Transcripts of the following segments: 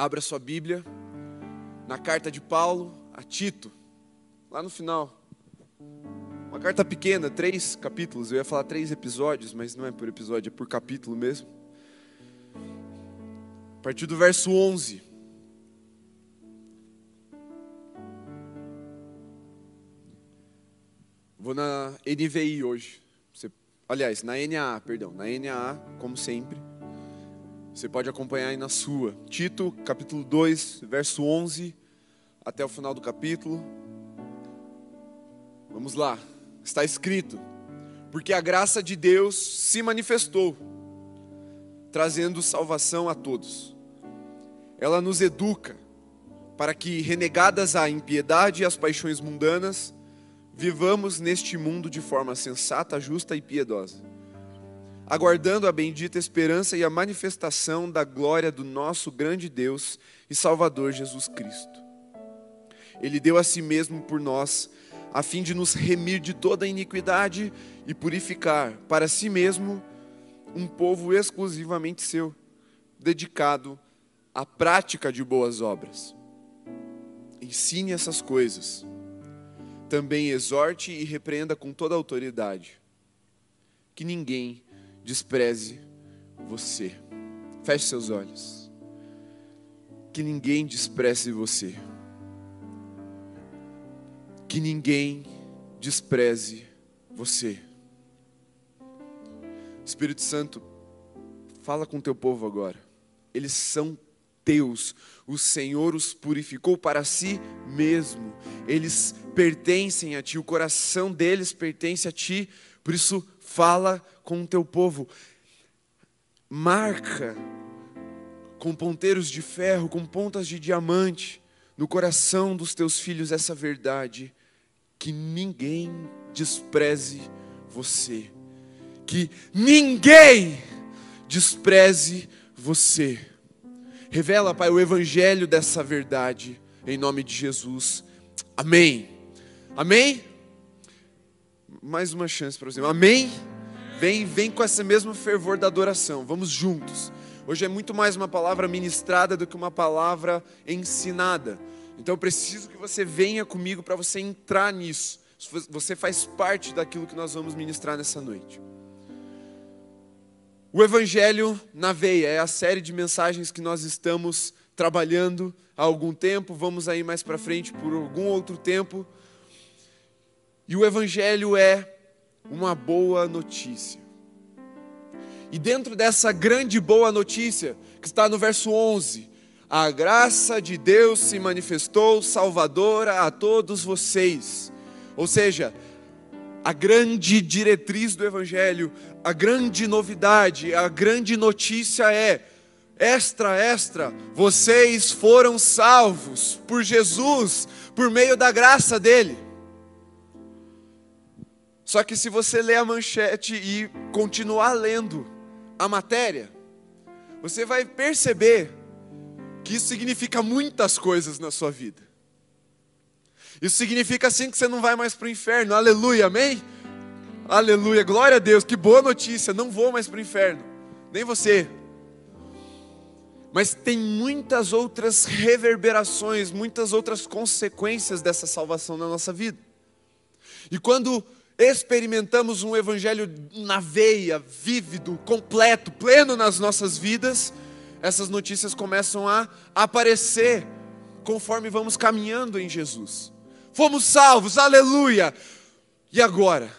Abra sua Bíblia na carta de Paulo a Tito, lá no final. Uma carta pequena, três capítulos. Eu ia falar três episódios, mas não é por episódio, é por capítulo mesmo. A partir do verso 11. Vou na NVI hoje. Aliás, na NAA, perdão. Na NAA, como sempre. Você pode acompanhar aí na sua. Tito, capítulo 2, verso 11 até o final do capítulo. Vamos lá. Está escrito: Porque a graça de Deus se manifestou, trazendo salvação a todos. Ela nos educa para que, renegadas a impiedade e as paixões mundanas, vivamos neste mundo de forma sensata, justa e piedosa aguardando a bendita esperança e a manifestação da glória do nosso grande Deus e Salvador Jesus Cristo. Ele deu a si mesmo por nós, a fim de nos remir de toda iniquidade e purificar para si mesmo um povo exclusivamente seu, dedicado à prática de boas obras. Ensine essas coisas. Também exorte e repreenda com toda autoridade. Que ninguém despreze você. Feche seus olhos. Que ninguém despreze você. Que ninguém despreze você. Espírito Santo, fala com teu povo agora. Eles são teus. O Senhor os purificou para si mesmo. Eles pertencem a ti, o coração deles pertence a ti. Por isso, fala com o teu povo. Marca com ponteiros de ferro, com pontas de diamante, no coração dos teus filhos essa verdade, que ninguém despreze você, que ninguém despreze você. Revela, Pai, o evangelho dessa verdade, em nome de Jesus. Amém. Amém? Mais uma chance para você. Amém? Vem, vem com esse mesmo fervor da adoração. Vamos juntos. Hoje é muito mais uma palavra ministrada do que uma palavra ensinada. Então eu preciso que você venha comigo para você entrar nisso. Você faz parte daquilo que nós vamos ministrar nessa noite. O Evangelho na Veia é a série de mensagens que nós estamos trabalhando há algum tempo. Vamos aí mais para frente por algum outro tempo. E o Evangelho é uma boa notícia. E dentro dessa grande boa notícia, que está no verso 11, a graça de Deus se manifestou salvadora a todos vocês. Ou seja, a grande diretriz do Evangelho, a grande novidade, a grande notícia é: extra, extra, vocês foram salvos por Jesus, por meio da graça dEle. Só que se você ler a manchete e continuar lendo a matéria, você vai perceber que isso significa muitas coisas na sua vida. Isso significa assim que você não vai mais para o inferno. Aleluia, amém? Aleluia, glória a Deus, que boa notícia, não vou mais para o inferno. Nem você. Mas tem muitas outras reverberações, muitas outras consequências dessa salvação na nossa vida. E quando experimentamos um evangelho na veia, vívido, completo, pleno nas nossas vidas, essas notícias começam a aparecer conforme vamos caminhando em Jesus. Fomos salvos, aleluia! E agora?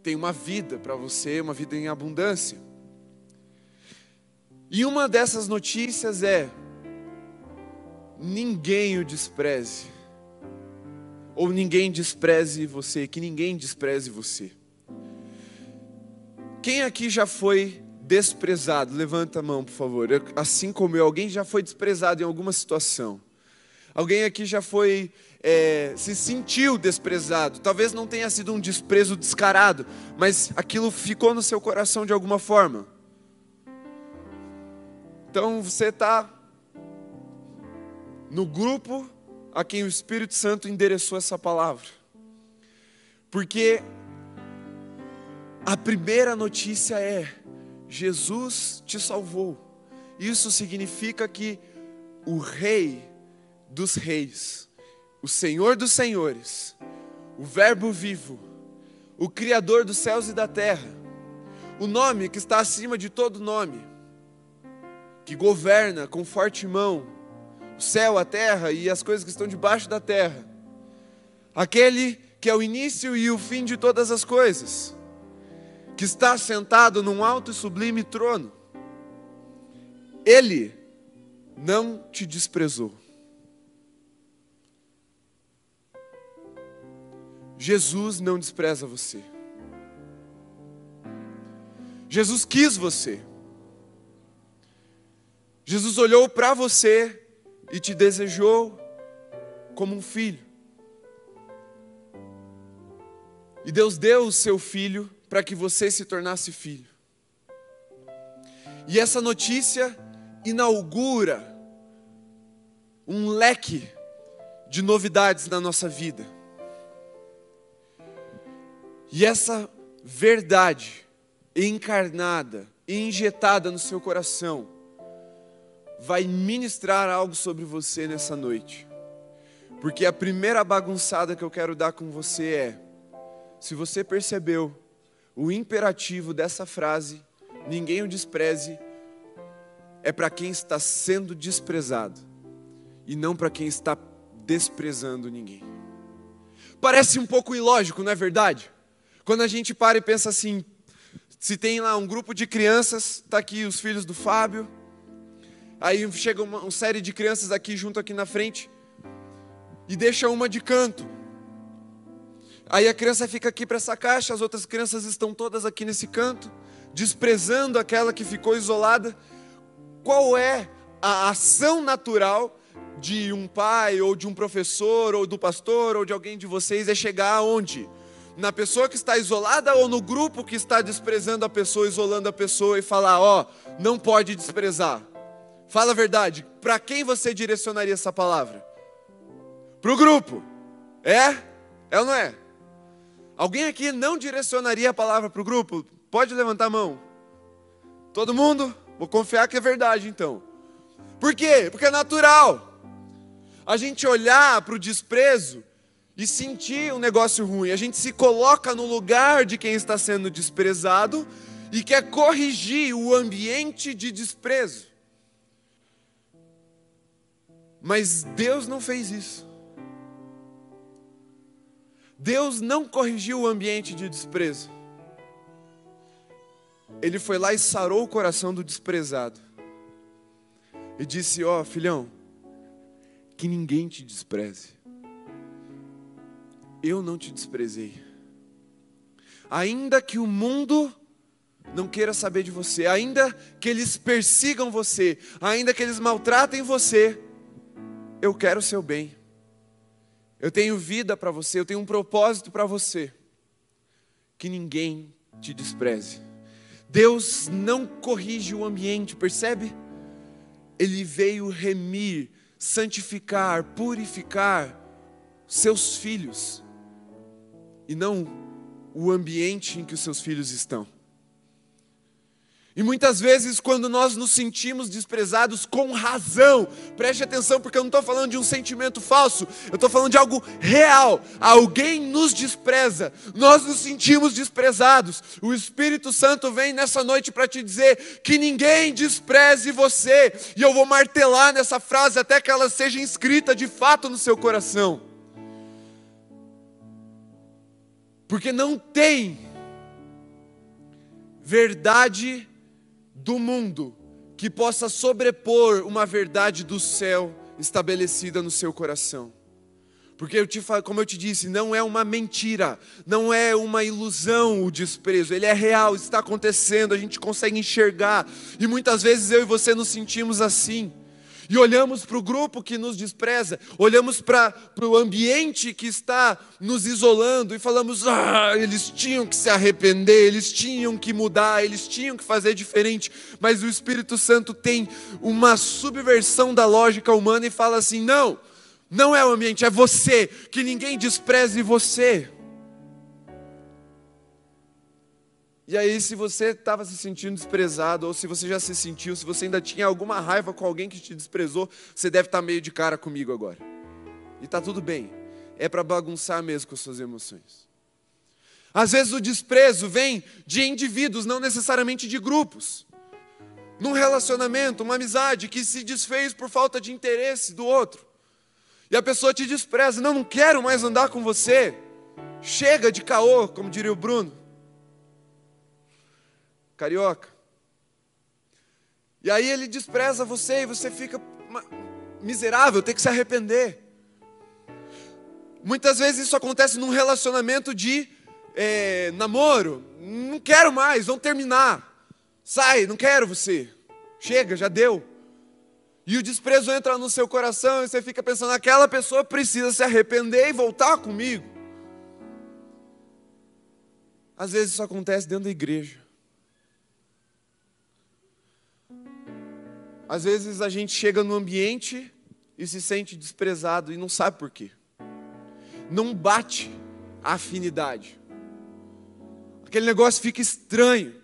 Tem uma vida para você, uma vida em abundância. E uma dessas notícias é: ninguém o despreze ou ninguém despreze você, que ninguém despreze você. Quem aqui já foi desprezado? Levanta a mão, por favor. Assim como eu, alguém já foi desprezado em alguma situação. Alguém aqui já foi, é, se sentiu desprezado. Talvez não tenha sido um desprezo descarado, mas aquilo ficou no seu coração de alguma forma. Então você está no grupo a quem o Espírito Santo endereçou essa palavra. Porque a primeira notícia é: Jesus te salvou. Isso significa que o Rei dos Reis, o Senhor dos Senhores, o Verbo vivo, o Criador dos céus e da terra, o nome que está acima de todo nome, que governa com forte mão céu, a terra e as coisas que estão debaixo da terra, aquele que é o início e o fim de todas as coisas, que está sentado num alto e sublime trono, ele não te desprezou. Jesus não despreza você. Jesus quis você. Jesus olhou para você e te desejou como um filho. E Deus deu o seu filho para que você se tornasse filho. E essa notícia inaugura um leque de novidades na nossa vida. E essa verdade encarnada e injetada no seu coração vai ministrar algo sobre você nessa noite. Porque a primeira bagunçada que eu quero dar com você é: se você percebeu o imperativo dessa frase, ninguém o despreze, é para quem está sendo desprezado e não para quem está desprezando ninguém. Parece um pouco ilógico, não é verdade? Quando a gente para e pensa assim, se tem lá um grupo de crianças, está aqui os filhos do Fábio, aí chega uma, uma série de crianças aqui junto aqui na frente e deixa uma de canto. Aí a criança fica aqui para essa caixa, as outras crianças estão todas aqui nesse canto, desprezando aquela que ficou isolada. Qual é a ação natural de um pai, ou de um professor, ou do pastor, ou de alguém de vocês? É chegar aonde? na pessoa que está isolada ou no grupo que está desprezando a pessoa, isolando a pessoa e falar: Ó, oh, não pode desprezar. Fala a verdade, para quem você direcionaria essa palavra? Para o grupo. É? É ou não é? Alguém aqui não direcionaria a palavra para o grupo? Pode levantar a mão. Todo mundo? Vou confiar que é verdade então. Por quê? Porque é natural. A gente olhar para o desprezo e sentir um negócio ruim. A gente se coloca no lugar de quem está sendo desprezado e quer corrigir o ambiente de desprezo. Mas Deus não fez isso. Deus não corrigiu o ambiente de desprezo. Ele foi lá e sarou o coração do desprezado. E disse: Ó, oh, filhão, que ninguém te despreze eu não te desprezei. Ainda que o mundo não queira saber de você, ainda que eles persigam você, ainda que eles maltratem você, eu quero o seu bem. Eu tenho vida para você, eu tenho um propósito para você. Que ninguém te despreze. Deus não corrige o ambiente, percebe? Ele veio remir, santificar, purificar seus filhos e não o ambiente em que os seus filhos estão. E muitas vezes, quando nós nos sentimos desprezados com razão, preste atenção, porque eu não estou falando de um sentimento falso, eu estou falando de algo real. Alguém nos despreza, nós nos sentimos desprezados. O Espírito Santo vem nessa noite para te dizer que ninguém despreze você, e eu vou martelar nessa frase até que ela seja inscrita de fato no seu coração. Porque não tem verdade do mundo que possa sobrepor uma verdade do céu estabelecida no seu coração. Porque eu te como eu te disse, não é uma mentira, não é uma ilusão o desprezo, ele é real, está acontecendo, a gente consegue enxergar. E muitas vezes eu e você nos sentimos assim e olhamos para o grupo que nos despreza, olhamos para o ambiente que está nos isolando e falamos: ah, eles tinham que se arrepender, eles tinham que mudar, eles tinham que fazer diferente. Mas o Espírito Santo tem uma subversão da lógica humana e fala assim: não, não é o ambiente, é você, que ninguém despreze você. E aí, se você estava se sentindo desprezado, ou se você já se sentiu, se você ainda tinha alguma raiva com alguém que te desprezou, você deve estar meio de cara comigo agora. E está tudo bem. É para bagunçar mesmo com as suas emoções. Às vezes o desprezo vem de indivíduos, não necessariamente de grupos. Num relacionamento, uma amizade que se desfez por falta de interesse do outro. E a pessoa te despreza, não, não quero mais andar com você. Chega de caô, como diria o Bruno. Carioca. E aí ele despreza você e você fica miserável, tem que se arrepender. Muitas vezes isso acontece num relacionamento de é, namoro, não quero mais, vamos terminar. Sai, não quero você. Chega, já deu. E o desprezo entra no seu coração e você fica pensando: aquela pessoa precisa se arrepender e voltar comigo. Às vezes isso acontece dentro da igreja. Às vezes a gente chega no ambiente e se sente desprezado e não sabe por quê. Não bate a afinidade aquele negócio fica estranho.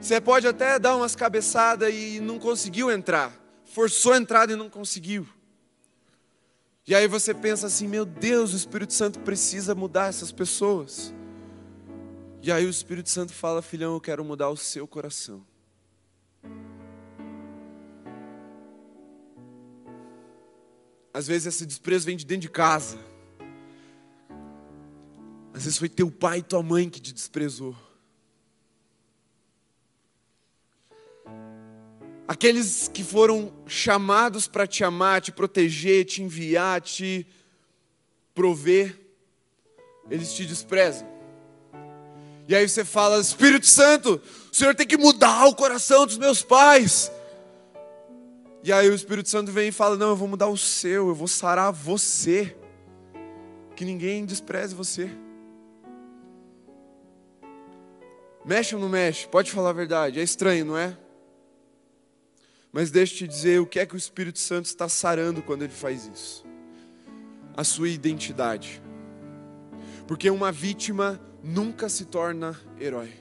Você pode até dar umas cabeçadas e não conseguiu entrar, forçou a entrada e não conseguiu. E aí você pensa assim: meu Deus, o Espírito Santo precisa mudar essas pessoas. E aí o Espírito Santo fala: filhão, eu quero mudar o seu coração. Às vezes esse desprezo vem de dentro de casa. Às vezes foi teu pai e tua mãe que te desprezou. Aqueles que foram chamados para te amar, te proteger, te enviar, te prover, eles te desprezam. E aí você fala: Espírito Santo, o Senhor tem que mudar o coração dos meus pais. E aí o Espírito Santo vem e fala: Não, eu vou mudar o seu, eu vou sarar você. Que ninguém despreze você. Mexe ou não mexe? Pode falar a verdade. É estranho, não é? Mas deixa eu te dizer o que é que o Espírito Santo está sarando quando ele faz isso. A sua identidade. Porque uma vítima nunca se torna herói.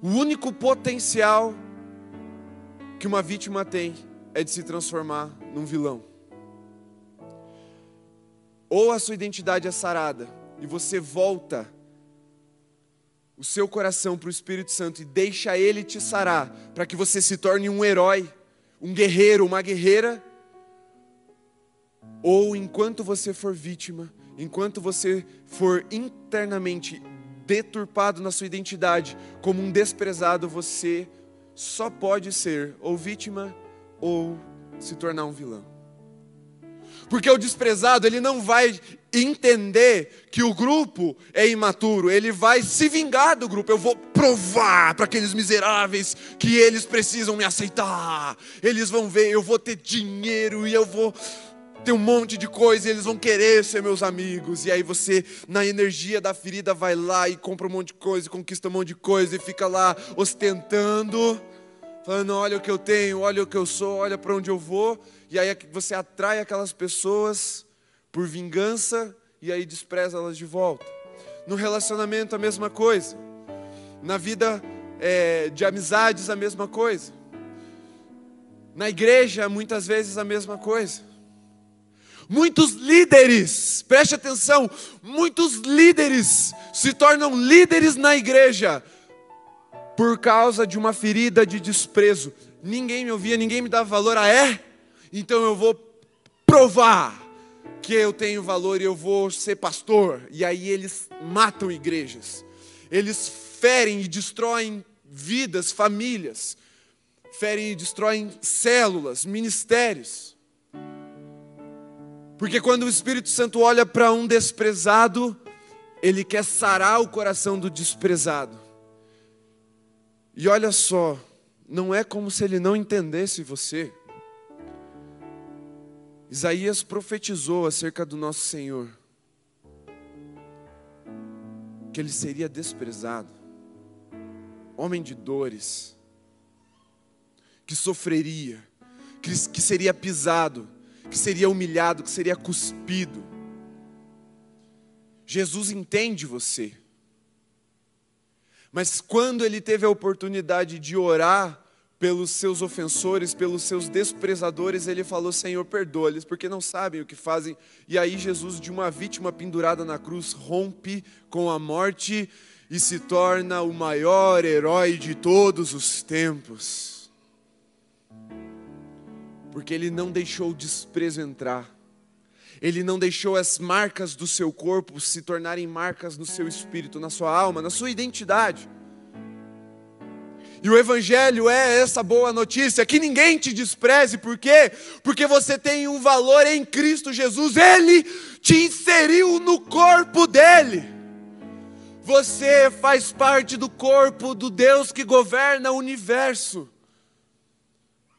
O único potencial que uma vítima tem é de se transformar num vilão. Ou a sua identidade é sarada e você volta o seu coração para o Espírito Santo e deixa ele te sarar, para que você se torne um herói, um guerreiro, uma guerreira. Ou enquanto você for vítima, enquanto você for internamente deturpado na sua identidade, como um desprezado, você só pode ser ou vítima ou se tornar um vilão. Porque o desprezado, ele não vai entender que o grupo é imaturo, ele vai se vingar do grupo. Eu vou provar para aqueles miseráveis que eles precisam me aceitar. Eles vão ver, eu vou ter dinheiro e eu vou ter um monte de coisa e eles vão querer ser meus amigos. E aí você, na energia da ferida, vai lá e compra um monte de coisa, conquista um monte de coisa e fica lá ostentando falando: olha o que eu tenho, olha o que eu sou, olha para onde eu vou, e aí você atrai aquelas pessoas por vingança e aí despreza elas de volta. No relacionamento, a mesma coisa. Na vida é, de amizades, a mesma coisa. Na igreja, muitas vezes, a mesma coisa. Muitos líderes, preste atenção, muitos líderes se tornam líderes na igreja por causa de uma ferida de desprezo. Ninguém me ouvia, ninguém me dava valor. Ah, é? Então eu vou provar que eu tenho valor e eu vou ser pastor. E aí eles matam igrejas, eles ferem e destroem vidas, famílias, ferem e destroem células, ministérios. Porque quando o Espírito Santo olha para um desprezado, ele quer sarar o coração do desprezado. E olha só, não é como se ele não entendesse você. Isaías profetizou acerca do nosso Senhor, que ele seria desprezado, homem de dores, que sofreria, que, seria pisado, que seria humilhado, que seria cuspido. Jesus entende você. Mas quando ele teve a oportunidade de orar pelos seus ofensores, pelos seus desprezadores, ele falou: Senhor, perdoa-lhes, porque não sabem o que fazem. E aí, Jesus, de uma vítima pendurada na cruz, rompe com a morte e se torna o maior herói de todos os tempos. Porque ele não deixou o desprezo entrar. Ele não deixou as marcas do seu corpo se tornarem marcas no seu espírito, na sua alma, na sua identidade. E o Evangelho é essa boa notícia: que ninguém te despreze, por quê? Porque você tem um valor em Cristo Jesus, Ele te inseriu no corpo dele. Você faz parte do corpo do Deus que governa o universo.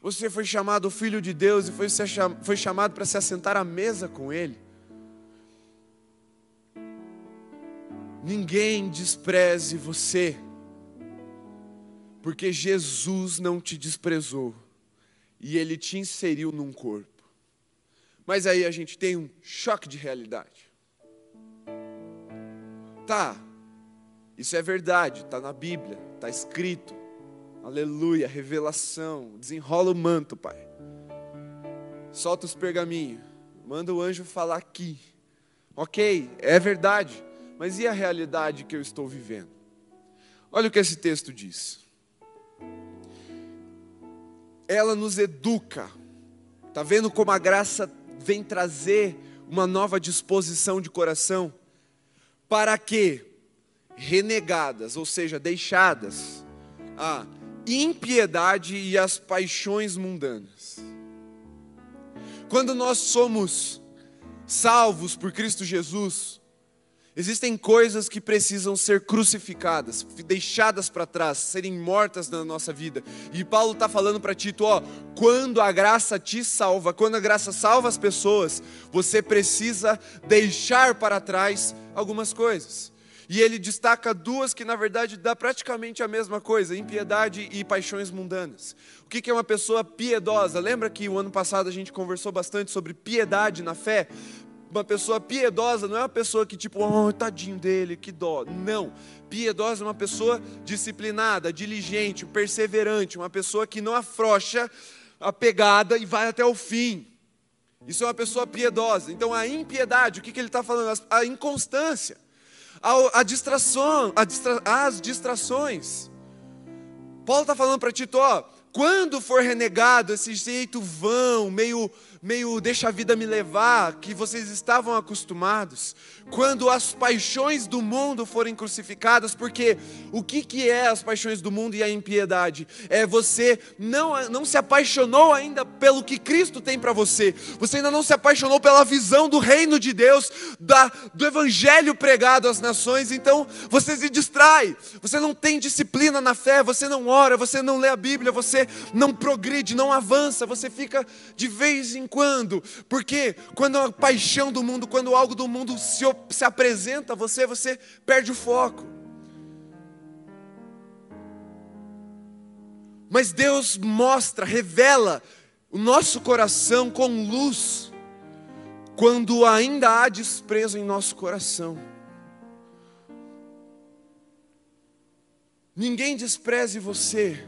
Você foi chamado filho de Deus e foi, foi chamado para se assentar à mesa com Ele. Ninguém despreze você, porque Jesus não te desprezou e Ele te inseriu num corpo. Mas aí a gente tem um choque de realidade. Tá, isso é verdade, está na Bíblia, está escrito. Aleluia, revelação. Desenrola o manto, Pai. Solta os pergaminhos. Manda o anjo falar aqui. Ok, é verdade. Mas e a realidade que eu estou vivendo? Olha o que esse texto diz. Ela nos educa. Está vendo como a graça vem trazer uma nova disposição de coração? Para que, renegadas, ou seja, deixadas, a impiedade e as paixões mundanas. Quando nós somos salvos por Cristo Jesus, existem coisas que precisam ser crucificadas, deixadas para trás, serem mortas na nossa vida. E Paulo está falando para Tito: ó, quando a graça te salva, quando a graça salva as pessoas, você precisa deixar para trás algumas coisas. E ele destaca duas que, na verdade, dá praticamente a mesma coisa: impiedade e paixões mundanas. O que é uma pessoa piedosa? Lembra que o ano passado a gente conversou bastante sobre piedade na fé? Uma pessoa piedosa não é uma pessoa que, tipo, oh, tadinho dele, que dó. Não. Piedosa é uma pessoa disciplinada, diligente, perseverante, uma pessoa que não afrouxa a pegada e vai até o fim. Isso é uma pessoa piedosa. Então, a impiedade, o que, que ele está falando? A inconstância a, a distração, a distra, as distrações. Paulo está falando para Tito, ó, quando for renegado esse jeito vão, meio meio deixa a vida me levar, que vocês estavam acostumados, quando as paixões do mundo forem crucificadas, porque o que, que é as paixões do mundo e a impiedade? É você não, não se apaixonou ainda pelo que Cristo tem para você, você ainda não se apaixonou pela visão do reino de Deus, da, do evangelho pregado às nações, então você se distrai, você não tem disciplina na fé, você não ora, você não lê a Bíblia, você não progride, não avança, você fica de vez em quando, porque quando a paixão do mundo, quando algo do mundo se, se apresenta a você, você perde o foco. Mas Deus mostra, revela o nosso coração com luz, quando ainda há desprezo em nosso coração. Ninguém despreze você,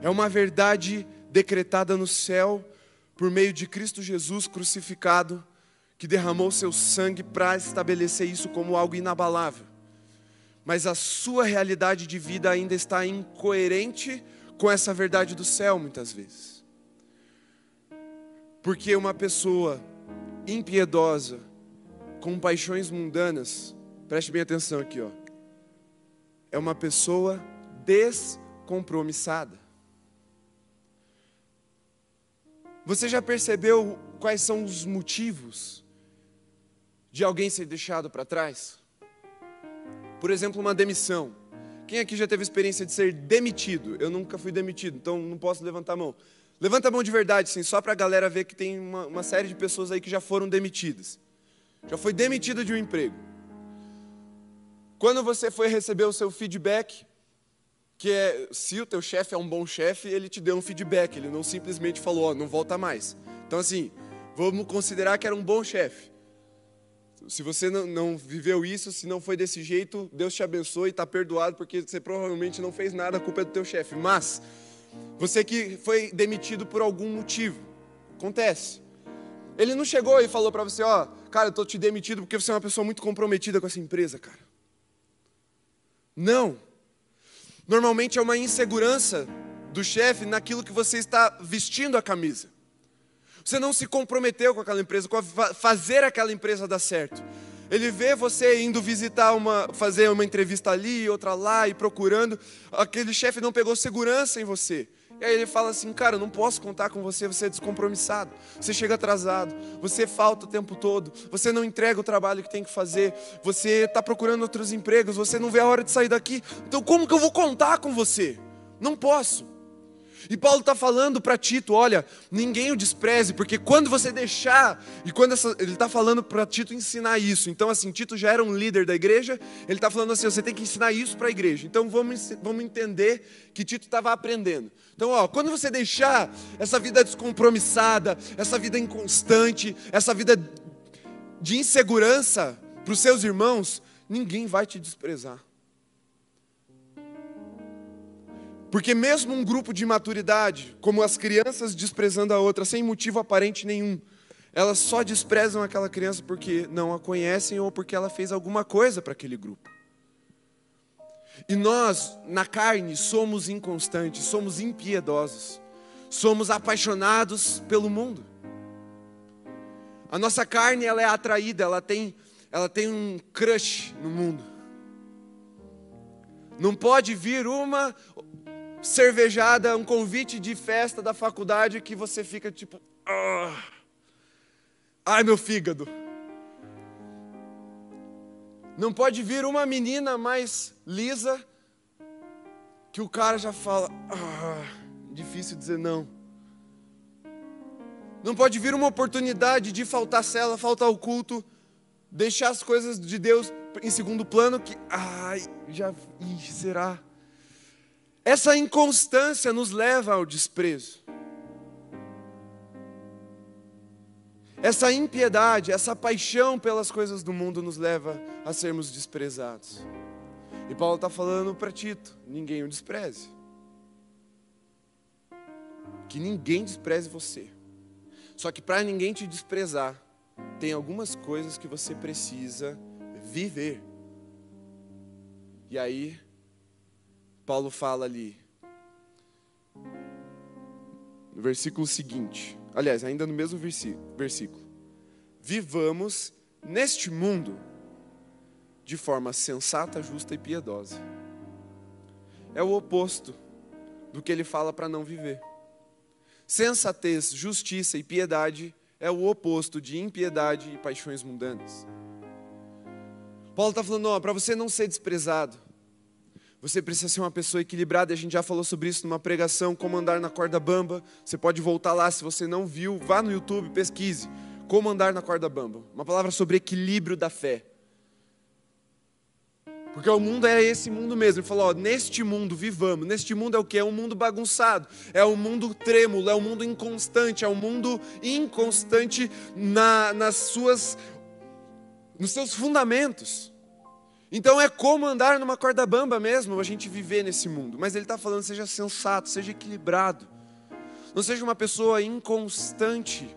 é uma verdade decretada no céu por meio de Cristo Jesus crucificado, que derramou seu sangue para estabelecer isso como algo inabalável. Mas a sua realidade de vida ainda está incoerente com essa verdade do céu, muitas vezes. Porque uma pessoa impiedosa, com paixões mundanas, preste bem atenção aqui, ó, é uma pessoa descompromissada. Você já percebeu quais são os motivos de alguém ser deixado para trás? Por exemplo, uma demissão. Quem aqui já teve experiência de ser demitido? Eu nunca fui demitido, então não posso levantar a mão. Levanta a mão de verdade, sim, só para a galera ver que tem uma, uma série de pessoas aí que já foram demitidas. Já foi demitido de um emprego. Quando você foi receber o seu feedback, que é, se o teu chefe é um bom chefe, ele te deu um feedback, ele não simplesmente falou, ó, oh, não volta mais. Então assim, vamos considerar que era um bom chefe. Se você não, não viveu isso, se não foi desse jeito, Deus te abençoe e está perdoado, porque você provavelmente não fez nada, a culpa é do teu chefe. Mas, você que foi demitido por algum motivo, acontece. Ele não chegou e falou para você, ó, cara, eu estou te demitido porque você é uma pessoa muito comprometida com essa empresa, cara. Não. Normalmente é uma insegurança do chefe naquilo que você está vestindo a camisa. Você não se comprometeu com aquela empresa, com fazer aquela empresa dar certo. Ele vê você indo visitar uma, fazer uma entrevista ali, outra lá e procurando. Aquele chefe não pegou segurança em você. E aí ele fala assim, cara, eu não posso contar com você, você é descompromissado, você chega atrasado, você falta o tempo todo, você não entrega o trabalho que tem que fazer, você está procurando outros empregos, você não vê a hora de sair daqui. Então como que eu vou contar com você? Não posso. E Paulo está falando para Tito: olha, ninguém o despreze, porque quando você deixar, e quando essa, ele está falando para Tito ensinar isso. Então, assim, Tito já era um líder da igreja, ele está falando assim: você tem que ensinar isso para a igreja. Então, vamos, vamos entender que Tito estava aprendendo. Então, ó, quando você deixar essa vida descompromissada, essa vida inconstante, essa vida de insegurança para os seus irmãos, ninguém vai te desprezar. Porque mesmo um grupo de maturidade, como as crianças desprezando a outra sem motivo aparente nenhum, elas só desprezam aquela criança porque não a conhecem ou porque ela fez alguma coisa para aquele grupo. E nós, na carne, somos inconstantes, somos impiedosos, somos apaixonados pelo mundo. A nossa carne ela é atraída, ela tem, ela tem um crush no mundo. Não pode vir uma cervejada, um convite de festa da faculdade que você fica tipo, ah, ai meu fígado. Não pode vir uma menina mais lisa que o cara já fala, ah, difícil dizer não. Não pode vir uma oportunidade de faltar cela, faltar o culto, deixar as coisas de Deus em segundo plano que, ai, já, ih, será? Essa inconstância nos leva ao desprezo. Essa impiedade, essa paixão pelas coisas do mundo nos leva a sermos desprezados. E Paulo está falando para Tito: ninguém o despreze. Que ninguém despreze você. Só que para ninguém te desprezar, tem algumas coisas que você precisa viver. E aí, Paulo fala ali, no versículo seguinte, aliás, ainda no mesmo versículo: Vivamos neste mundo de forma sensata, justa e piedosa. É o oposto do que ele fala para não viver. Sensatez, justiça e piedade é o oposto de impiedade e paixões mundanas. Paulo está falando, para você não ser desprezado, você precisa ser uma pessoa equilibrada, a gente já falou sobre isso numa pregação, como andar na corda bamba. Você pode voltar lá, se você não viu, vá no YouTube, pesquise. Como andar na corda bamba. Uma palavra sobre equilíbrio da fé. Porque o mundo é esse mundo mesmo. Ele falou: ó, neste mundo vivamos. Neste mundo é o que? É um mundo bagunçado. É um mundo trêmulo. É um mundo inconstante. É um mundo inconstante na, nas suas, nos seus fundamentos. Então é como andar numa corda bamba mesmo, a gente viver nesse mundo. Mas ele está falando, seja sensato, seja equilibrado. Não seja uma pessoa inconstante.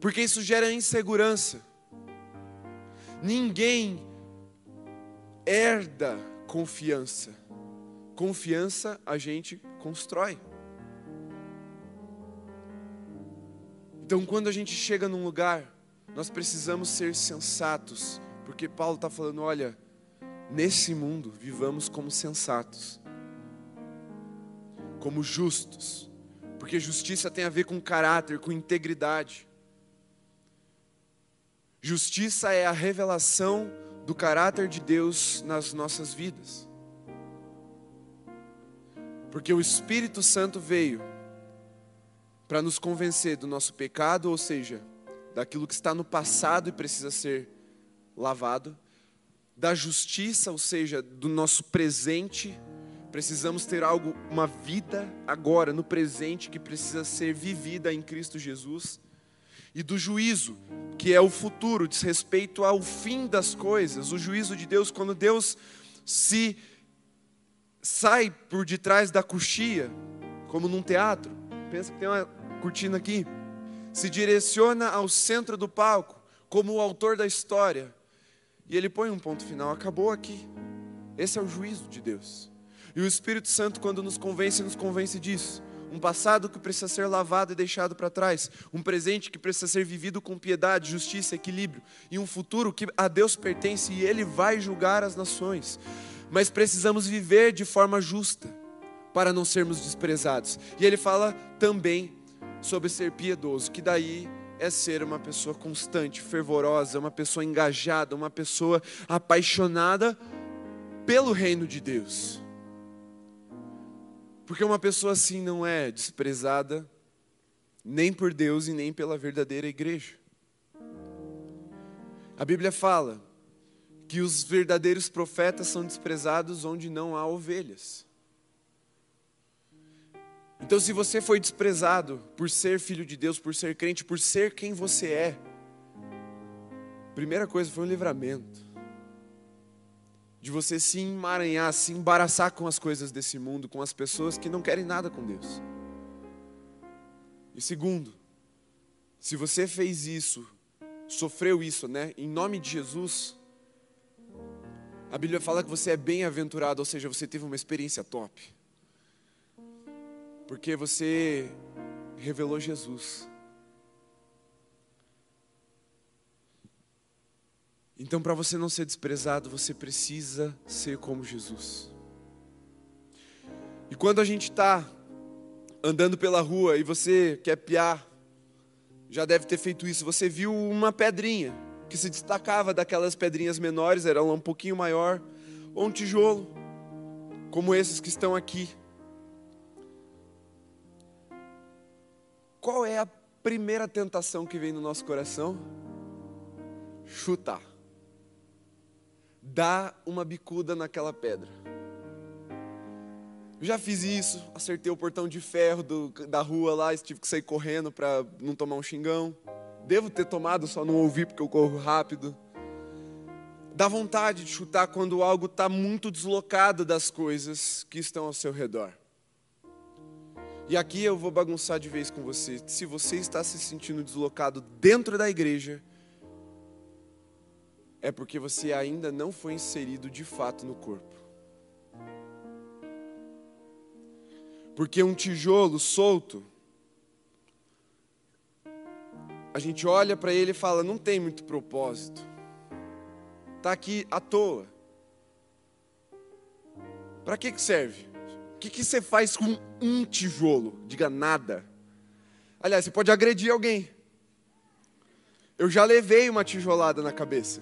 Porque isso gera insegurança. Ninguém herda confiança. Confiança a gente constrói. Então, quando a gente chega num lugar, nós precisamos ser sensatos porque Paulo está falando: olha, nesse mundo vivamos como sensatos, como justos, porque justiça tem a ver com caráter, com integridade. Justiça é a revelação do caráter de Deus nas nossas vidas. Porque o Espírito Santo veio para nos convencer do nosso pecado, ou seja, daquilo que está no passado e precisa ser lavado, da justiça, ou seja, do nosso presente. Precisamos ter algo, uma vida agora, no presente, que precisa ser vivida em Cristo Jesus. e do juízo, que é o futuro, diz respeito ao fim das coisas, o juízo de Deus, quando Deus se sai por detrás da coxia, como num teatro. Pensa que tem uma cortina aqui. Se direciona ao centro do palco, como o autor da história. E ele põe um ponto final, acabou aqui. Esse é o juízo de Deus. E o Espírito Santo, quando nos convence, nos convence disso. Um passado que precisa ser lavado e deixado para trás. Um presente que precisa ser vivido com piedade, justiça, equilíbrio. E um futuro que a Deus pertence e Ele vai julgar as nações. Mas precisamos viver de forma justa para não sermos desprezados. E Ele fala também sobre ser piedoso, que daí é ser uma pessoa constante, fervorosa, uma pessoa engajada, uma pessoa apaixonada pelo reino de Deus. Porque uma pessoa assim não é desprezada nem por Deus e nem pela verdadeira igreja. A Bíblia fala que os verdadeiros profetas são desprezados onde não há ovelhas. Então, se você foi desprezado por ser filho de Deus, por ser crente, por ser quem você é, primeira coisa foi um livramento de você se emaranhar, se embaraçar com as coisas desse mundo, com as pessoas que não querem nada com Deus. E segundo, se você fez isso, sofreu isso, né, em nome de Jesus, a Bíblia fala que você é bem-aventurado, ou seja, você teve uma experiência top. Porque você revelou Jesus. Então, para você não ser desprezado, você precisa ser como Jesus. E quando a gente está andando pela rua e você quer piar, já deve ter feito isso, você viu uma pedrinha que se destacava daquelas pedrinhas menores, era um pouquinho maior, ou um tijolo, como esses que estão aqui. Qual é a primeira tentação que vem no nosso coração? Chutar dá uma bicuda naquela pedra. Eu já fiz isso, acertei o portão de ferro do, da rua lá, tive que sair correndo para não tomar um xingão. Devo ter tomado, só não ouvi porque eu corro rápido. Dá vontade de chutar quando algo está muito deslocado das coisas que estão ao seu redor. E aqui eu vou bagunçar de vez com você. Se você está se sentindo deslocado dentro da igreja, é porque você ainda não foi inserido de fato no corpo. Porque um tijolo solto, a gente olha para ele e fala: não tem muito propósito, está aqui à toa. Para que, que serve? Que, que você faz com um tijolo? Diga nada. Aliás, você pode agredir alguém. Eu já levei uma tijolada na cabeça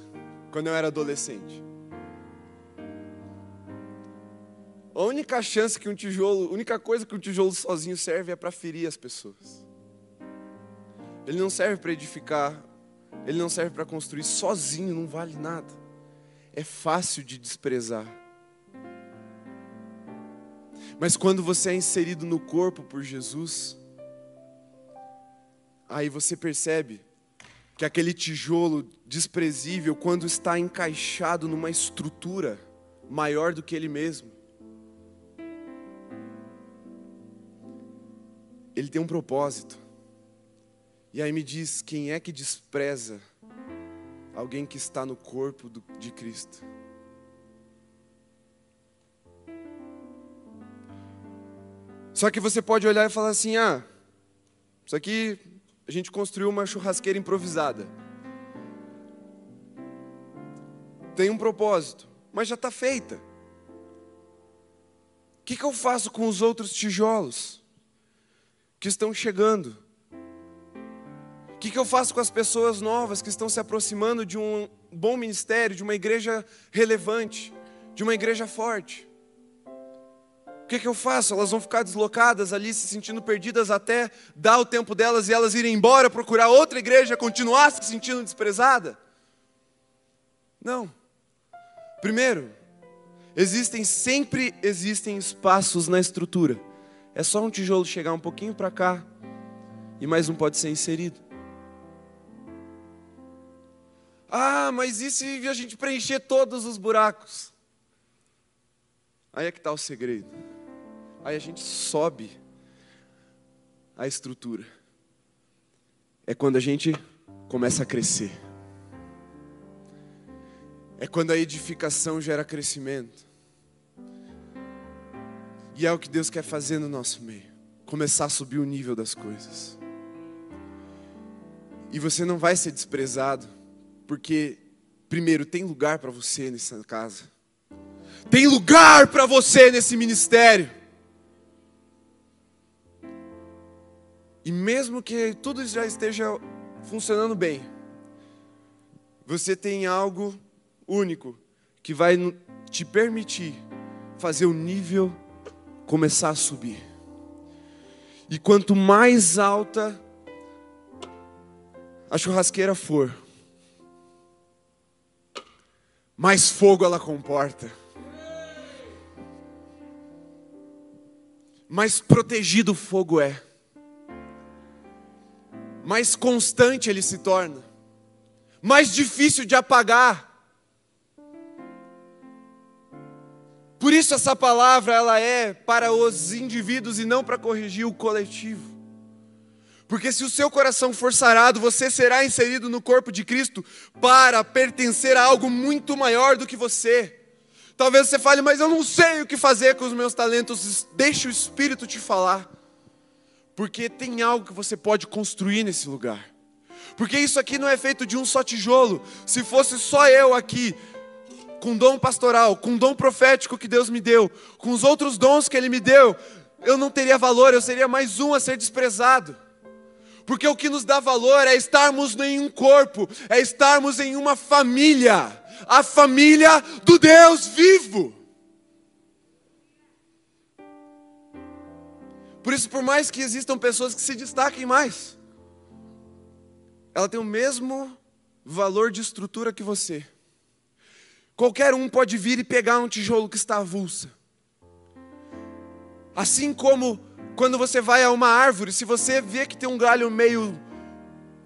quando eu era adolescente. A única chance que um tijolo, a única coisa que um tijolo sozinho serve é para ferir as pessoas. Ele não serve para edificar, ele não serve para construir, sozinho não vale nada. É fácil de desprezar. Mas quando você é inserido no corpo por Jesus, aí você percebe que aquele tijolo desprezível, quando está encaixado numa estrutura maior do que ele mesmo, ele tem um propósito. E aí me diz: quem é que despreza alguém que está no corpo de Cristo? Só que você pode olhar e falar assim: ah, isso aqui a gente construiu uma churrasqueira improvisada. Tem um propósito, mas já está feita. O que, que eu faço com os outros tijolos que estão chegando? O que, que eu faço com as pessoas novas que estão se aproximando de um bom ministério, de uma igreja relevante, de uma igreja forte? Que, que eu faço? Elas vão ficar deslocadas ali, se sentindo perdidas até dar o tempo delas e elas irem embora, procurar outra igreja, continuar se sentindo desprezada? Não. Primeiro, existem sempre existem espaços na estrutura. É só um tijolo chegar um pouquinho para cá e mais um pode ser inserido. Ah, mas e se a gente preencher todos os buracos? Aí é que está o segredo. Aí a gente sobe a estrutura. É quando a gente começa a crescer. É quando a edificação gera crescimento. E é o que Deus quer fazer no nosso meio começar a subir o nível das coisas. E você não vai ser desprezado, porque, primeiro, tem lugar para você nessa casa, tem lugar para você nesse ministério. E mesmo que tudo já esteja funcionando bem, você tem algo único que vai te permitir fazer o nível começar a subir. E quanto mais alta a churrasqueira for, mais fogo ela comporta. Mais protegido o fogo é. Mais constante ele se torna. Mais difícil de apagar. Por isso essa palavra ela é para os indivíduos e não para corrigir o coletivo. Porque se o seu coração for sarado, você será inserido no corpo de Cristo para pertencer a algo muito maior do que você. Talvez você fale, mas eu não sei o que fazer com os meus talentos. Deixe o Espírito te falar. Porque tem algo que você pode construir nesse lugar. Porque isso aqui não é feito de um só tijolo. Se fosse só eu aqui, com dom pastoral, com dom profético que Deus me deu, com os outros dons que Ele me deu, eu não teria valor, eu seria mais um a ser desprezado. Porque o que nos dá valor é estarmos em um corpo, é estarmos em uma família, a família do Deus vivo. Por isso, por mais que existam pessoas que se destaquem mais, ela tem o mesmo valor de estrutura que você. Qualquer um pode vir e pegar um tijolo que está avulsa. Assim como quando você vai a uma árvore, se você vê que tem um galho meio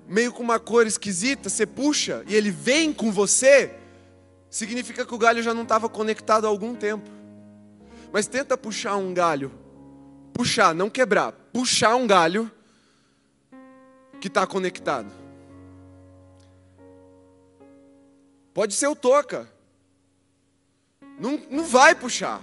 meio com uma cor esquisita, você puxa e ele vem com você, significa que o galho já não estava conectado há algum tempo. Mas tenta puxar um galho, puxar, não quebrar, puxar um galho que está conectado. Pode ser o toca, não, não vai puxar.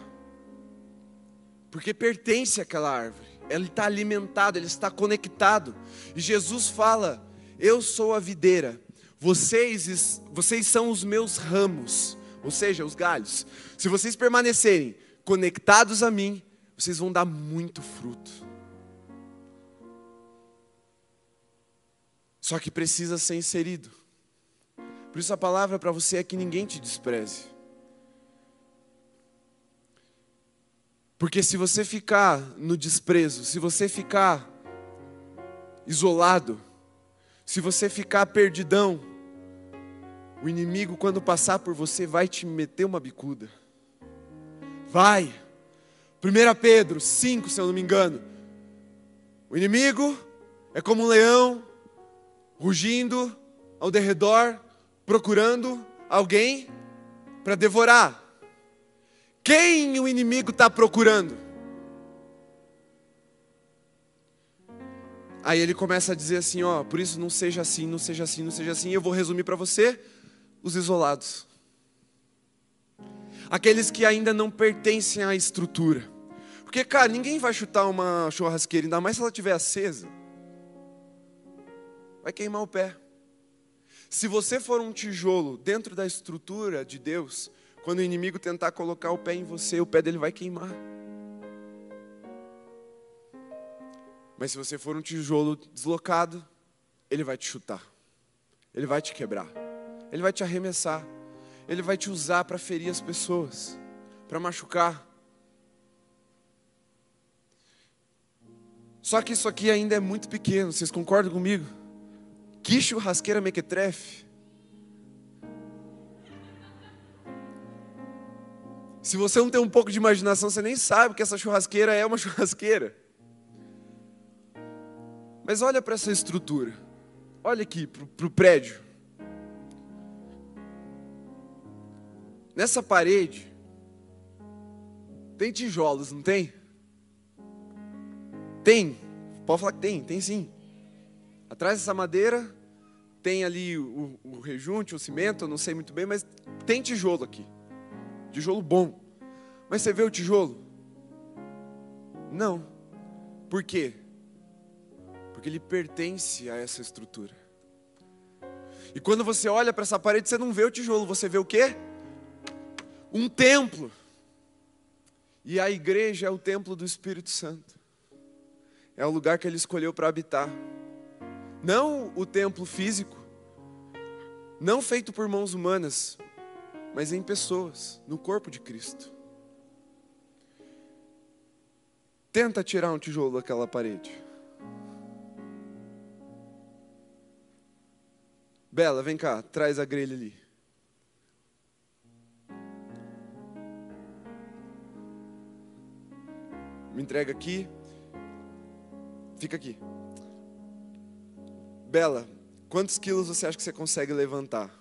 Porque pertence àquela árvore. Ele está alimentado, ele está conectado. E Jesus fala: Eu sou a videira, vocês, vocês são os meus ramos, ou seja, os galhos. Se vocês permanecerem conectados a mim, vocês vão dar muito fruto. Só que precisa ser inserido. Por isso a palavra para você é que ninguém te despreze. Porque se você ficar no desprezo, se você ficar isolado, se você ficar perdidão, o inimigo, quando passar por você, vai te meter uma bicuda. Vai. 1 Pedro 5, se eu não me engano. O inimigo é como um leão rugindo ao derredor, procurando alguém para devorar. Quem o inimigo está procurando? Aí ele começa a dizer assim: ó, por isso não seja assim, não seja assim, não seja assim. Eu vou resumir para você: os isolados, aqueles que ainda não pertencem à estrutura. Porque, cara, ninguém vai chutar uma churrasqueira, ainda mais se ela estiver acesa, vai queimar o pé. Se você for um tijolo dentro da estrutura de Deus, quando o inimigo tentar colocar o pé em você, o pé dele vai queimar. Mas se você for um tijolo deslocado, ele vai te chutar. Ele vai te quebrar. Ele vai te arremessar. Ele vai te usar para ferir as pessoas, para machucar. Só que isso aqui ainda é muito pequeno, vocês concordam comigo? Que churrasqueira mequetrefe. Se você não tem um pouco de imaginação, você nem sabe que essa churrasqueira é uma churrasqueira. Mas olha para essa estrutura. Olha aqui para o prédio. Nessa parede tem tijolos, não tem? Tem. Pode falar que tem, tem sim. Atrás dessa madeira tem ali o, o rejunte, o cimento, eu não sei muito bem, mas tem tijolo aqui. Tijolo bom. Mas você vê o tijolo? Não. Por quê? Porque ele pertence a essa estrutura. E quando você olha para essa parede, você não vê o tijolo, você vê o quê? Um templo. E a igreja é o templo do Espírito Santo. É o lugar que ele escolheu para habitar. Não o templo físico, não feito por mãos humanas, mas em pessoas, no corpo de Cristo. Tenta tirar um tijolo daquela parede. Bela, vem cá, traz a grelha ali. Me entrega aqui. Fica aqui. Bela, quantos quilos você acha que você consegue levantar?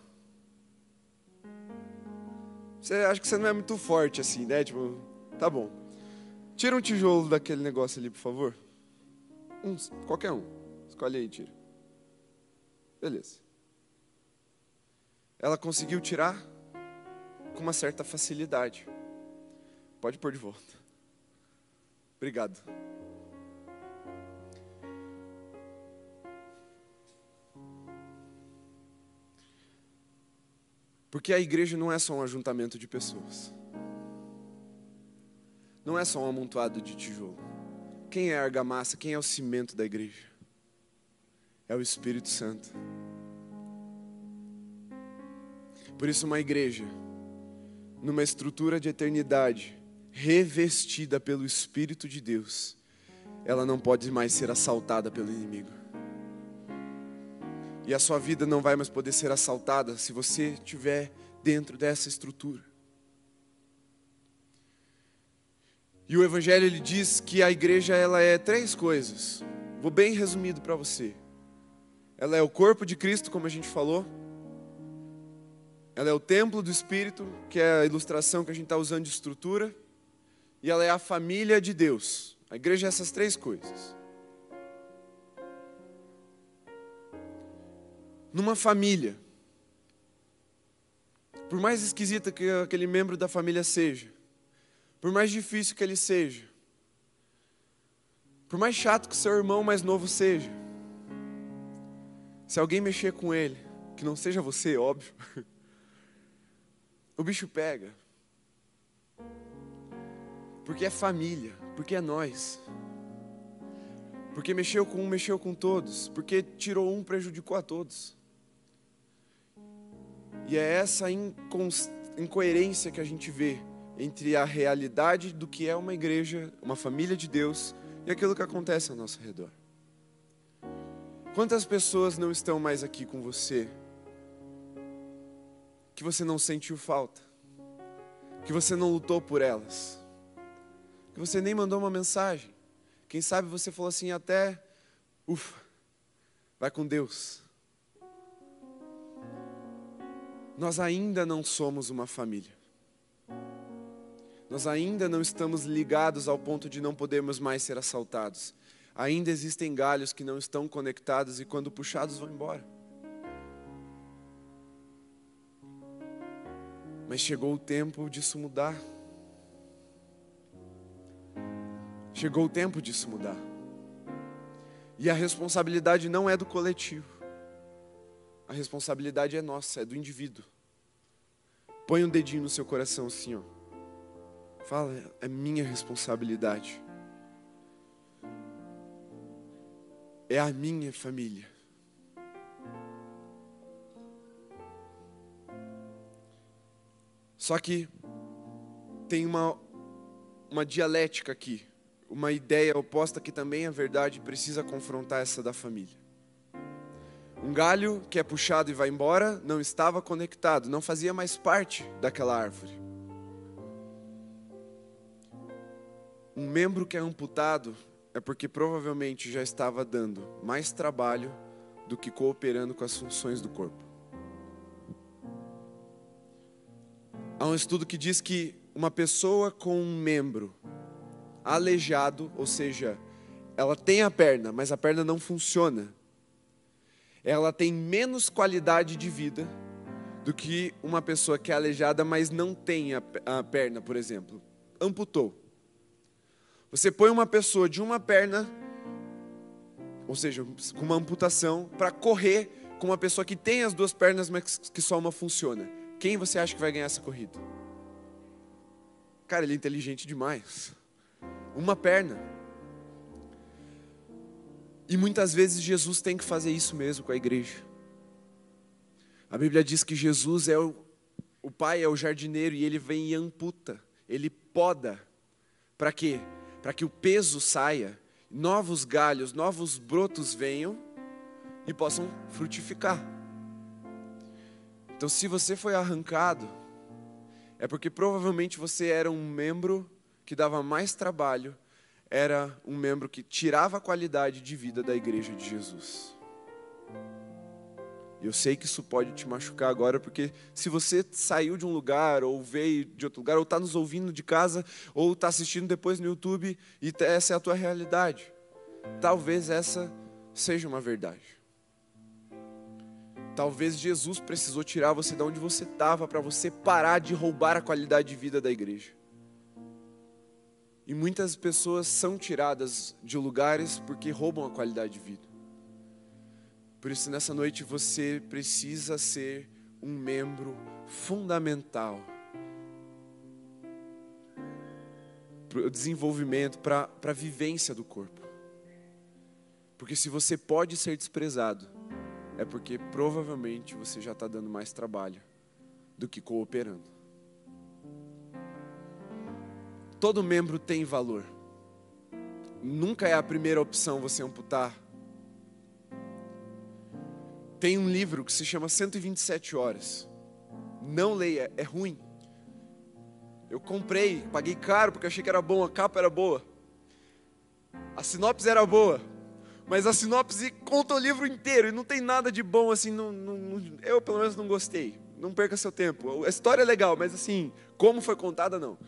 Você acha que você não é muito forte assim, né? Tipo, tá bom. Tira um tijolo daquele negócio ali, por favor. Um, qualquer um. Escolhe aí, tira. Beleza. Ela conseguiu tirar com uma certa facilidade. Pode pôr de volta. Obrigado. Porque a igreja não é só um ajuntamento de pessoas. Não é só um amontoado de tijolo. Quem é a argamassa? Quem é o cimento da igreja? É o Espírito Santo. Por isso, uma igreja, numa estrutura de eternidade, revestida pelo Espírito de Deus, ela não pode mais ser assaltada pelo inimigo. E a sua vida não vai mais poder ser assaltada se você estiver dentro dessa estrutura. E o evangelho ele diz que a igreja ela é três coisas. Vou bem resumido para você. Ela é o corpo de Cristo, como a gente falou. Ela é o templo do Espírito, que é a ilustração que a gente está usando de estrutura. E ela é a família de Deus. A igreja é essas três coisas. numa família, por mais esquisita que aquele membro da família seja, por mais difícil que ele seja, por mais chato que seu irmão mais novo seja, se alguém mexer com ele, que não seja você, óbvio, o bicho pega. Porque é família, porque é nós. Porque mexeu com um, mexeu com todos. Porque tirou um, prejudicou a todos. E é essa incoerência que a gente vê entre a realidade do que é uma igreja, uma família de Deus, e aquilo que acontece ao nosso redor. Quantas pessoas não estão mais aqui com você que você não sentiu falta, que você não lutou por elas, que você nem mandou uma mensagem. Quem sabe você falou assim até, ufa, vai com Deus. nós ainda não somos uma família. Nós ainda não estamos ligados ao ponto de não podermos mais ser assaltados. Ainda existem galhos que não estão conectados e quando puxados vão embora. Mas chegou o tempo disso mudar. Chegou o tempo disso mudar. E a responsabilidade não é do coletivo. A responsabilidade é nossa, é do indivíduo. Põe um dedinho no seu coração assim, ó. Fala, é minha responsabilidade. É a minha família. Só que tem uma, uma dialética aqui, uma ideia oposta que também é verdade, precisa confrontar essa da família. Um galho que é puxado e vai embora não estava conectado, não fazia mais parte daquela árvore. Um membro que é amputado é porque provavelmente já estava dando mais trabalho do que cooperando com as funções do corpo. Há um estudo que diz que uma pessoa com um membro aleijado, ou seja, ela tem a perna, mas a perna não funciona, ela tem menos qualidade de vida do que uma pessoa que é aleijada, mas não tem a, a perna, por exemplo, amputou. Você põe uma pessoa de uma perna, ou seja, com uma amputação, para correr com uma pessoa que tem as duas pernas, mas que só uma funciona. Quem você acha que vai ganhar essa corrida? Cara, ele é inteligente demais. Uma perna. E muitas vezes Jesus tem que fazer isso mesmo com a igreja. A Bíblia diz que Jesus é o, o Pai, é o jardineiro e ele vem e amputa, ele poda. Para quê? Para que o peso saia, novos galhos, novos brotos venham e possam frutificar. Então, se você foi arrancado, é porque provavelmente você era um membro que dava mais trabalho era um membro que tirava a qualidade de vida da igreja de Jesus. Eu sei que isso pode te machucar agora, porque se você saiu de um lugar, ou veio de outro lugar, ou está nos ouvindo de casa, ou está assistindo depois no YouTube, e essa é a tua realidade, talvez essa seja uma verdade. Talvez Jesus precisou tirar você de onde você estava para você parar de roubar a qualidade de vida da igreja. E muitas pessoas são tiradas de lugares porque roubam a qualidade de vida. Por isso, nessa noite, você precisa ser um membro fundamental para o desenvolvimento, para a vivência do corpo. Porque se você pode ser desprezado, é porque provavelmente você já está dando mais trabalho do que cooperando. Todo membro tem valor. Nunca é a primeira opção você amputar. Tem um livro que se chama 127 Horas. Não leia, é ruim. Eu comprei, paguei caro porque achei que era bom, a capa era boa. A sinopse era boa. Mas a sinopse conta o livro inteiro e não tem nada de bom assim. Não, não, eu, pelo menos, não gostei. Não perca seu tempo. A história é legal, mas assim, como foi contada, não.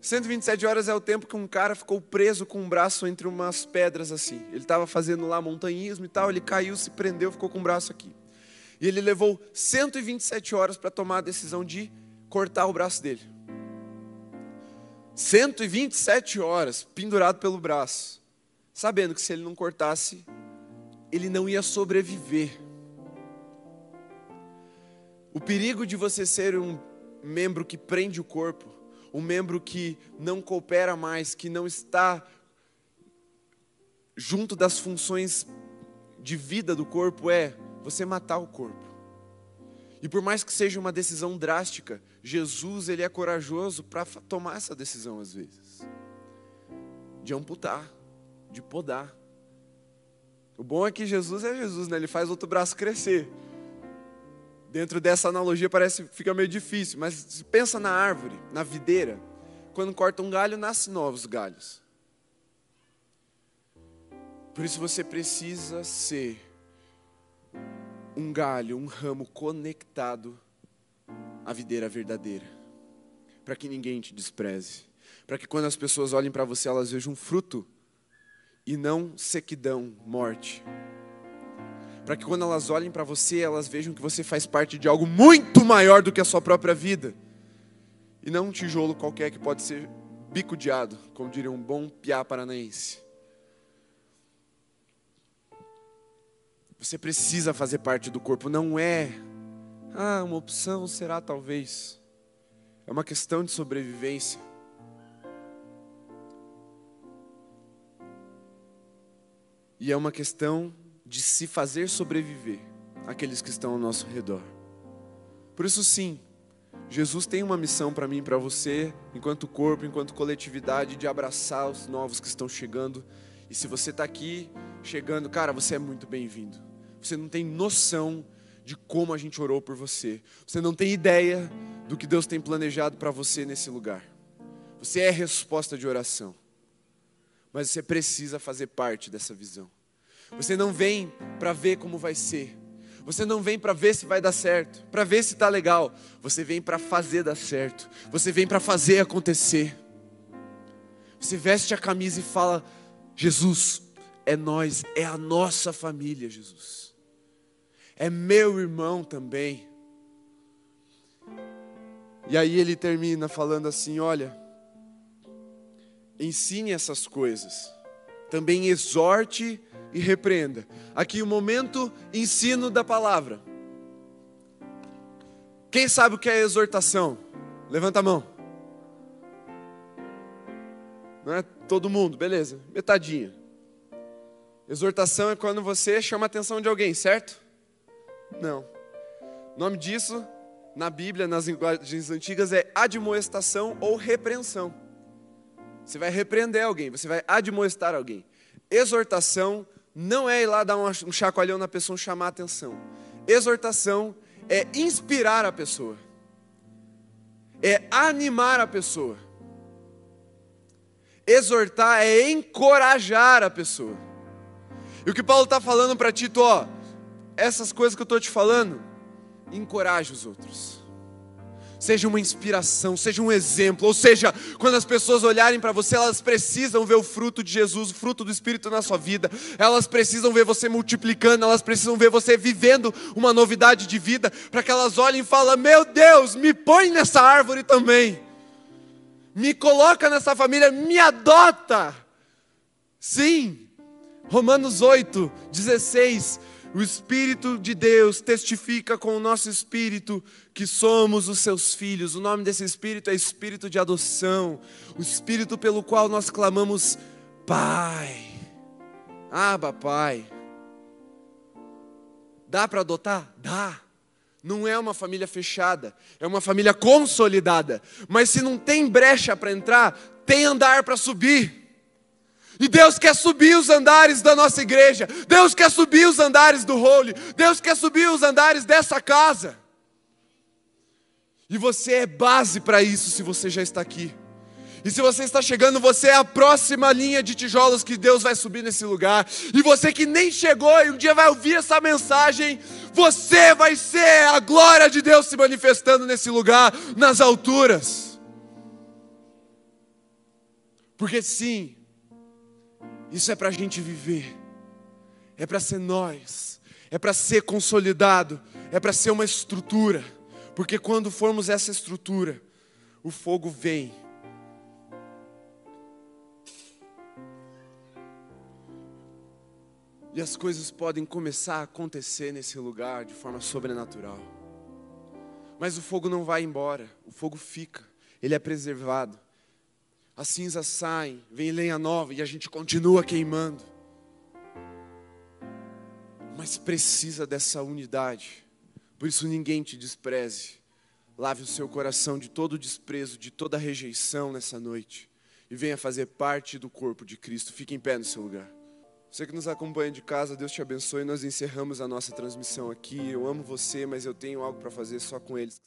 127 horas é o tempo que um cara ficou preso com um braço entre umas pedras assim. Ele estava fazendo lá montanhismo e tal, ele caiu, se prendeu, ficou com o braço aqui. E ele levou 127 horas para tomar a decisão de cortar o braço dele. 127 horas pendurado pelo braço, sabendo que se ele não cortasse, ele não ia sobreviver. O perigo de você ser um membro que prende o corpo um membro que não coopera mais, que não está junto das funções de vida do corpo, é você matar o corpo. E por mais que seja uma decisão drástica, Jesus ele é corajoso para tomar essa decisão às vezes, de amputar, de podar. O bom é que Jesus é Jesus, né? Ele faz outro braço crescer. Dentro dessa analogia parece fica meio difícil, mas pensa na árvore, na videira. Quando corta um galho, nascem novos galhos. Por isso você precisa ser um galho, um ramo conectado à videira verdadeira, para que ninguém te despreze, para que quando as pessoas olhem para você, elas vejam fruto e não sequidão, morte para que quando elas olhem para você, elas vejam que você faz parte de algo muito maior do que a sua própria vida. E não um tijolo qualquer que pode ser bicudeado, como diria um bom piá paranaense. Você precisa fazer parte do corpo, não é, ah, uma opção será talvez. É uma questão de sobrevivência. E é uma questão de se fazer sobreviver aqueles que estão ao nosso redor. Por isso, sim, Jesus tem uma missão para mim e para você, enquanto corpo, enquanto coletividade, de abraçar os novos que estão chegando. E se você está aqui chegando, cara, você é muito bem-vindo. Você não tem noção de como a gente orou por você. Você não tem ideia do que Deus tem planejado para você nesse lugar. Você é resposta de oração. Mas você precisa fazer parte dessa visão. Você não vem para ver como vai ser. Você não vem para ver se vai dar certo, para ver se está legal. Você vem para fazer dar certo. Você vem para fazer acontecer. Você veste a camisa e fala: Jesus, é nós, é a nossa família, Jesus. É meu irmão também. E aí ele termina falando assim: Olha, ensine essas coisas, também exorte e repreenda. Aqui o momento ensino da palavra. Quem sabe o que é exortação? Levanta a mão. Não é todo mundo, beleza, metadinha. Exortação é quando você chama a atenção de alguém, certo? Não. O nome disso, na Bíblia, nas linguagens antigas, é admoestação ou repreensão. Você vai repreender alguém, você vai admoestar alguém. Exortação não é ir lá dar um chacoalhão na pessoa, chamar a atenção. Exortação é inspirar a pessoa, é animar a pessoa. Exortar é encorajar a pessoa. E o que Paulo está falando para Tito, ó, essas coisas que eu estou te falando, encoraje os outros. Seja uma inspiração, seja um exemplo, ou seja, quando as pessoas olharem para você, elas precisam ver o fruto de Jesus, o fruto do Espírito na sua vida, elas precisam ver você multiplicando, elas precisam ver você vivendo uma novidade de vida, para que elas olhem e falem: Meu Deus, me põe nessa árvore também, me coloca nessa família, me adota. Sim, Romanos 8, 16 o Espírito de Deus testifica com o nosso espírito que somos os seus filhos. O nome desse espírito é espírito de adoção, o espírito pelo qual nós clamamos Pai. Aba, Pai. Dá para adotar? Dá. Não é uma família fechada, é uma família consolidada. Mas se não tem brecha para entrar, tem andar para subir. E Deus quer subir os andares da nossa igreja. Deus quer subir os andares do Holy. Deus quer subir os andares dessa casa. E você é base para isso se você já está aqui. E se você está chegando, você é a próxima linha de tijolos que Deus vai subir nesse lugar. E você que nem chegou e um dia vai ouvir essa mensagem, você vai ser a glória de Deus se manifestando nesse lugar, nas alturas. Porque sim, isso é para a gente viver, é para ser nós, é para ser consolidado, é para ser uma estrutura, porque quando formos essa estrutura, o fogo vem. E as coisas podem começar a acontecer nesse lugar de forma sobrenatural. Mas o fogo não vai embora, o fogo fica, ele é preservado as cinzas saem, vem lenha nova e a gente continua queimando. Mas precisa dessa unidade. Por isso ninguém te despreze. Lave o seu coração de todo desprezo, de toda rejeição nessa noite. E venha fazer parte do corpo de Cristo. Fique em pé no seu lugar. Você que nos acompanha de casa, Deus te abençoe. Nós encerramos a nossa transmissão aqui. Eu amo você, mas eu tenho algo para fazer só com eles.